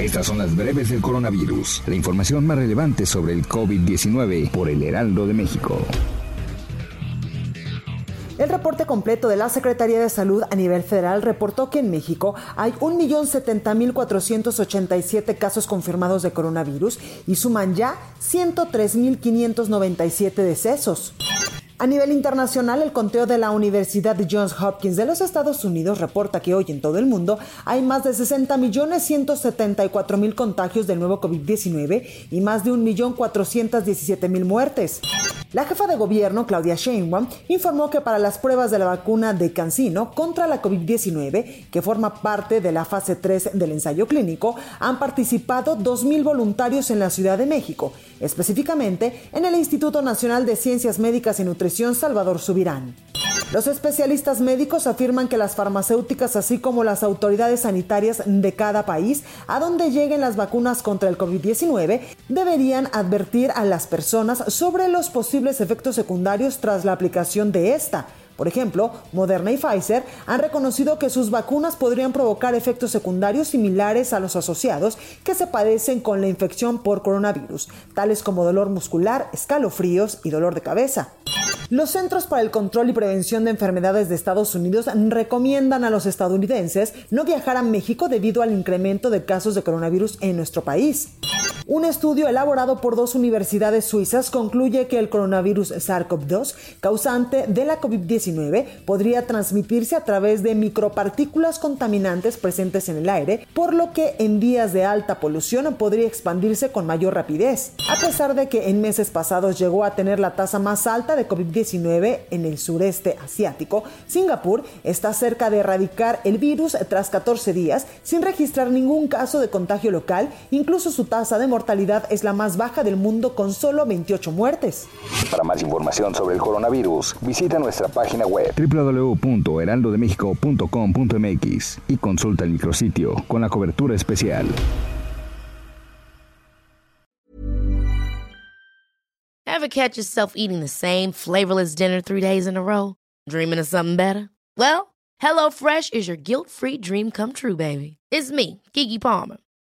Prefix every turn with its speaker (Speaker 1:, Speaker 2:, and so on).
Speaker 1: Estas son las breves del coronavirus. La información más relevante sobre el COVID-19 por el Heraldo de México.
Speaker 2: El reporte completo de la Secretaría de Salud a nivel federal reportó que en México hay 1.070.487 casos confirmados de coronavirus y suman ya 103.597 decesos. A nivel internacional, el conteo de la Universidad Johns Hopkins de los Estados Unidos reporta que hoy en todo el mundo hay más de 60.174.000 contagios del nuevo COVID-19 y más de 1.417.000 muertes. La jefa de gobierno, Claudia Sheinbaum, informó que para las pruebas de la vacuna de Cancino contra la COVID-19, que forma parte de la fase 3 del ensayo clínico, han participado 2.000 voluntarios en la Ciudad de México, específicamente en el Instituto Nacional de Ciencias Médicas y Nutrición Salvador Subirán. Los especialistas médicos afirman que las farmacéuticas, así como las autoridades sanitarias de cada país, a donde lleguen las vacunas contra el COVID-19, deberían advertir a las personas sobre los posibles efectos secundarios tras la aplicación de esta. Por ejemplo, Moderna y Pfizer han reconocido que sus vacunas podrían provocar efectos secundarios similares a los asociados que se padecen con la infección por coronavirus, tales como dolor muscular, escalofríos y dolor de cabeza. Los Centros para el Control y Prevención de Enfermedades de Estados Unidos recomiendan a los estadounidenses no viajar a México debido al incremento de casos de coronavirus en nuestro país. Un estudio elaborado por dos universidades suizas concluye que el coronavirus SARS-CoV-2, causante de la COVID-19, podría transmitirse a través de micropartículas contaminantes presentes en el aire, por lo que en días de alta polución podría expandirse con mayor rapidez. A pesar de que en meses pasados llegó a tener la tasa más alta de COVID-19 en el sureste asiático, Singapur está cerca de erradicar el virus tras 14 días sin registrar ningún caso de contagio local, incluso su tasa de mortalidad es la más baja del mundo con solo 28 muertes.
Speaker 1: Para más información sobre el coronavirus, visita nuestra página web www.heraldodemexico.com.mx y consulta el micrositio con la cobertura especial.
Speaker 3: Ever catch yourself eating the same flavorless dinner three days in a row? Dreaming of something better? Well, HelloFresh is your guilt-free dream come true, baby. It's me, Kiki Palmer.